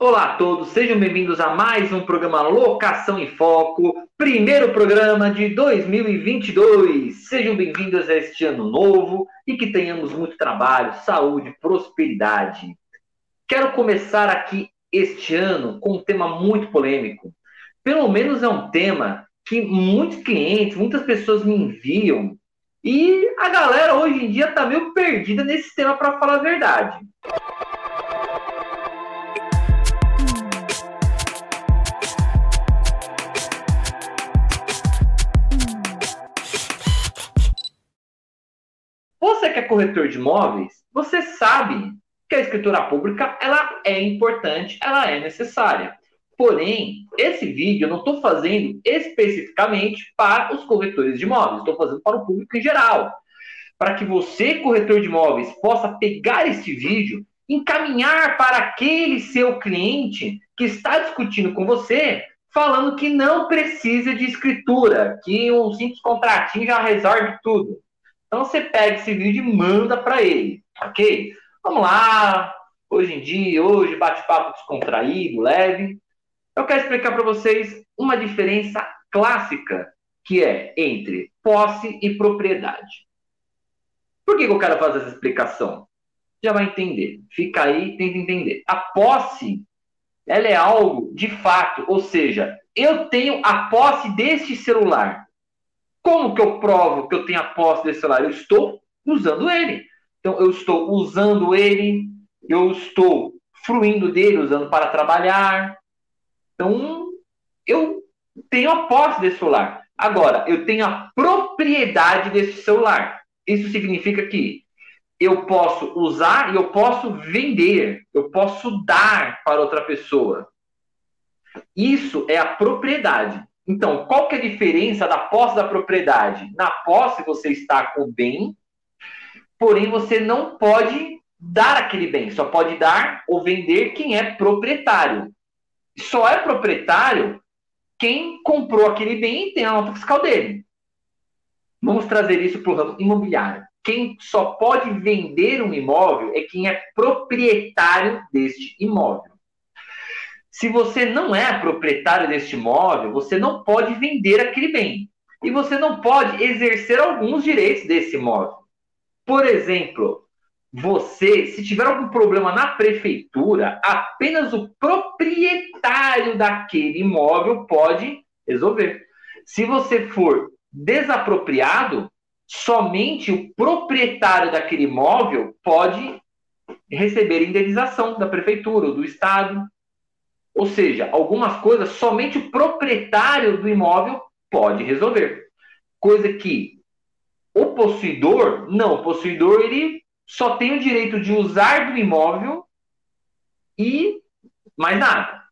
Olá a todos, sejam bem-vindos a mais um programa Locação em Foco, primeiro programa de 2022. Sejam bem-vindos a este ano novo e que tenhamos muito trabalho, saúde, prosperidade. Quero começar aqui este ano com um tema muito polêmico. Pelo menos é um tema que muitos clientes, muitas pessoas me enviam e a galera hoje em dia está meio perdida nesse tema para falar a verdade. Que é corretor de imóveis, você sabe que a escritura pública ela é importante, ela é necessária. Porém, esse vídeo eu não estou fazendo especificamente para os corretores de imóveis, estou fazendo para o público em geral. Para que você, corretor de imóveis, possa pegar este vídeo, encaminhar para aquele seu cliente que está discutindo com você, falando que não precisa de escritura, que um simples contratinho já resolve tudo. Então você pega esse vídeo e manda para ele, ok? Vamos lá, hoje em dia, hoje, bate-papo descontraído, leve. Eu quero explicar para vocês uma diferença clássica que é entre posse e propriedade. Por que, que eu quero fazer essa explicação? Já vai entender. Fica aí, tenta entender. A posse, ela é algo de fato, ou seja, eu tenho a posse deste celular. Como que eu provo que eu tenho a posse desse celular? Eu estou usando ele. Então, eu estou usando ele, eu estou fruindo dele, usando para trabalhar. Então, eu tenho a posse desse celular. Agora, eu tenho a propriedade desse celular. Isso significa que eu posso usar e eu posso vender, eu posso dar para outra pessoa. Isso é a propriedade. Então, qual que é a diferença da posse da propriedade? Na posse você está com o bem porém você não pode dar aquele bem, só pode dar ou vender quem é proprietário. Só é proprietário quem comprou aquele bem e tem a nota fiscal dele. Vamos trazer isso para o ramo imobiliário. Quem só pode vender um imóvel é quem é proprietário deste imóvel. Se você não é proprietário deste imóvel, você não pode vender aquele bem. E você não pode exercer alguns direitos desse imóvel. Por exemplo, você, se tiver algum problema na prefeitura, apenas o proprietário daquele imóvel pode resolver. Se você for desapropriado, somente o proprietário daquele imóvel pode receber indenização da prefeitura ou do estado. Ou seja, algumas coisas somente o proprietário do imóvel pode resolver. Coisa que o possuidor, não, o possuidor ele só tem o direito de usar do imóvel e mais nada.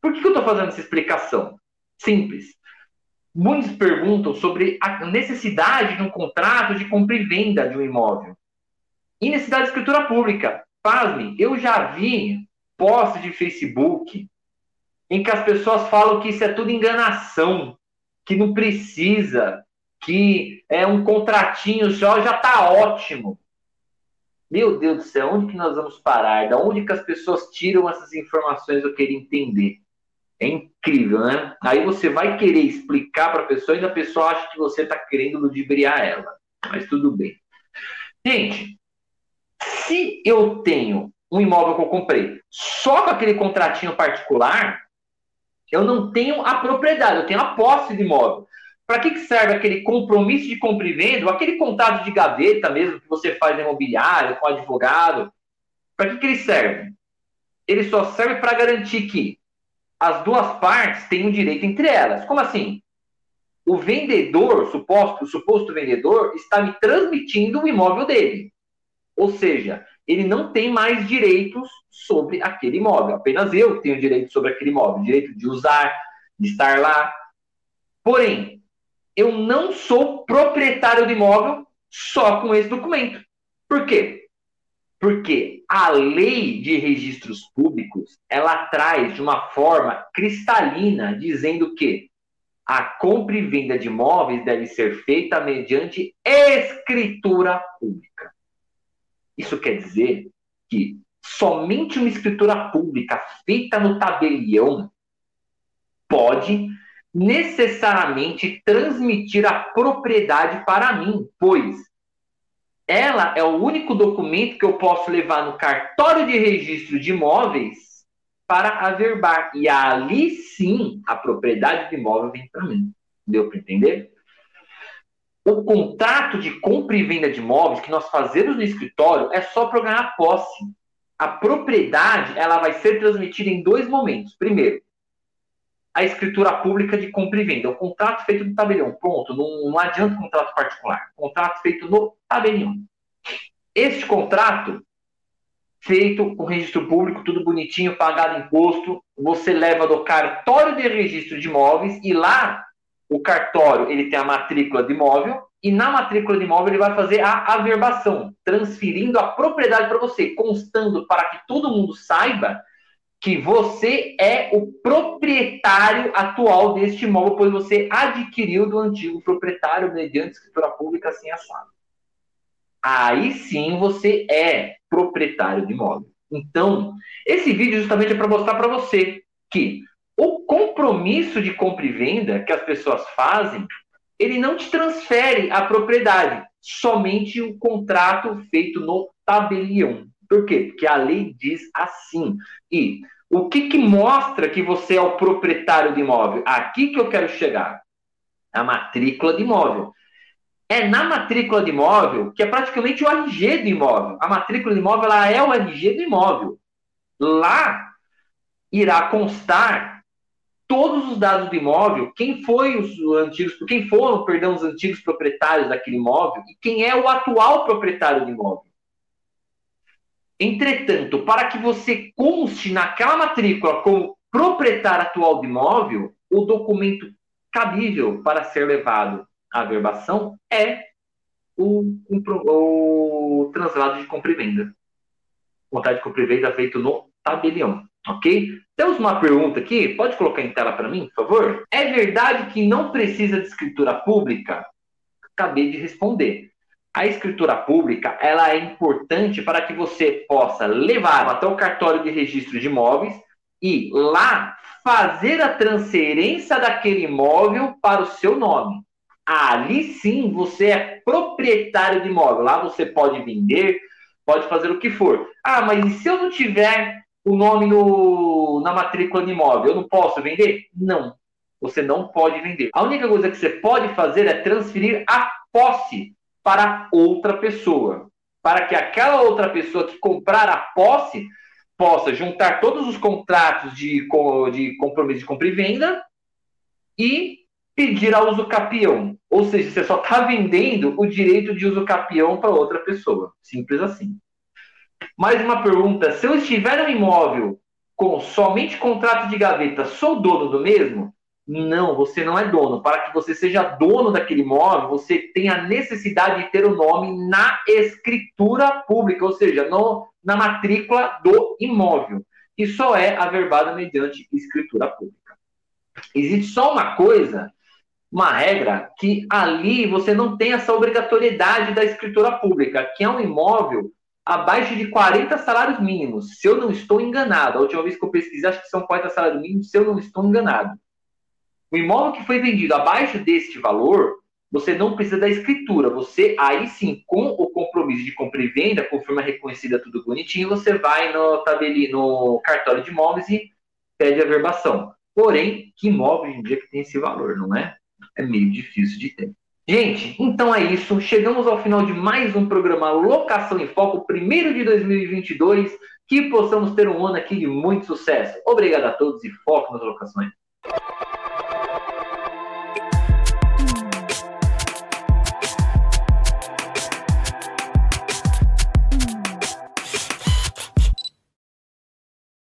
Por que, que eu estou fazendo essa explicação? Simples. Muitos perguntam sobre a necessidade de um contrato de compra e venda de um imóvel. E necessidade de escritura pública. Pasme, eu já vi posts de Facebook em que as pessoas falam que isso é tudo enganação, que não precisa, que é um contratinho só já está ótimo. Meu Deus do céu, onde que nós vamos parar? Da onde que as pessoas tiram essas informações? Eu queria entender. É incrível, né? Aí você vai querer explicar para a pessoa e a pessoa acha que você está querendo ludibriar ela. Mas tudo bem. Gente, se eu tenho um imóvel que eu comprei só com aquele contratinho particular, eu não tenho a propriedade, eu tenho a posse do imóvel. Para que, que serve aquele compromisso de compra e venda, aquele contato de gaveta mesmo que você faz no imobiliário, com advogado? Para que, que ele serve? Ele só serve para garantir que as duas partes têm um direito entre elas. Como assim? O vendedor, suposto, o suposto vendedor, está me transmitindo o imóvel dele. Ou seja, ele não tem mais direitos sobre aquele imóvel. Apenas eu tenho direito sobre aquele imóvel, direito de usar, de estar lá. Porém, eu não sou proprietário do imóvel só com esse documento. Por quê? Porque a lei de registros públicos, ela traz de uma forma cristalina, dizendo que a compra e venda de imóveis deve ser feita mediante escritura pública. Isso quer dizer que somente uma escritura pública feita no tabelião pode necessariamente transmitir a propriedade para mim, pois ela é o único documento que eu posso levar no cartório de registro de imóveis para averbar. E ali sim a propriedade do imóvel vem para mim. Deu para entender? O contrato de compra e venda de imóveis que nós fazemos no escritório é só para ganhar posse. A propriedade ela vai ser transmitida em dois momentos. Primeiro, a escritura pública de compra e venda, o contrato feito no tabelião. Pronto, não, não adianta contrato particular. Contrato feito no tabelião. Este contrato, feito com registro público, tudo bonitinho, pagado imposto, você leva do cartório de registro de imóveis e lá o cartório ele tem a matrícula de imóvel e na matrícula de imóvel ele vai fazer a averbação, transferindo a propriedade para você, constando para que todo mundo saiba que você é o proprietário atual deste imóvel, pois você adquiriu do antigo proprietário mediante escritura pública assim assado. Aí sim você é proprietário de imóvel. Então, esse vídeo justamente é para mostrar para você que o compromisso de compra e venda que as pessoas fazem, ele não te transfere a propriedade, somente o contrato feito no tabelião. Por quê? Porque a lei diz assim. E o que, que mostra que você é o proprietário de imóvel? Aqui que eu quero chegar. A matrícula de imóvel. É na matrícula de imóvel que é praticamente o RG do imóvel. A matrícula de imóvel ela é o RG do imóvel. Lá irá constar todos os dados do imóvel, quem foi os antigos, quem foram, perdão, os antigos proprietários daquele imóvel e quem é o atual proprietário do imóvel. Entretanto, para que você conste naquela matrícula como proprietário atual do imóvel, o documento cabível para ser levado à verbação é o, o, o translado de compra e venda. Vontade de compra e venda feito no tabelião, ok? Temos uma pergunta aqui, pode colocar em tela para mim, por favor? É verdade que não precisa de escritura pública? Acabei de responder a escritura pública ela é importante para que você possa levar até o cartório de registro de imóveis e lá fazer a transferência daquele imóvel para o seu nome. Ali sim você é proprietário de imóvel. Lá você pode vender, pode fazer o que for. Ah, mas e se eu não tiver o nome no, na matrícula de imóvel, eu não posso vender? Não, você não pode vender. A única coisa que você pode fazer é transferir a posse para outra pessoa, para que aquela outra pessoa que comprar a posse possa juntar todos os contratos de, de compromisso de compra e venda e pedir a uso capião. Ou seja, você só está vendendo o direito de uso capião para outra pessoa. Simples assim. Mais uma pergunta: se eu estiver no imóvel com somente contrato de gaveta, sou dono do mesmo? Não, você não é dono. Para que você seja dono daquele imóvel, você tem a necessidade de ter o nome na escritura pública, ou seja, no, na matrícula do imóvel, que só é averbada mediante escritura pública. Existe só uma coisa, uma regra, que ali você não tem essa obrigatoriedade da escritura pública, que é um imóvel abaixo de 40 salários mínimos, se eu não estou enganado. A última vez que eu pesquisei, acho que são 40 salários mínimos, se eu não estou enganado. O imóvel que foi vendido abaixo deste valor, você não precisa da escritura. Você, aí sim, com o compromisso de compra e venda, com firma reconhecida, tudo bonitinho, você vai no, no cartório de imóveis e pede a verbação. Porém, que imóvel hoje em dia que tem esse valor, não é? É meio difícil de ter. Gente, então é isso. Chegamos ao final de mais um programa Locação em Foco, primeiro de 2022. Que possamos ter um ano aqui de muito sucesso. Obrigado a todos e foco nas locações.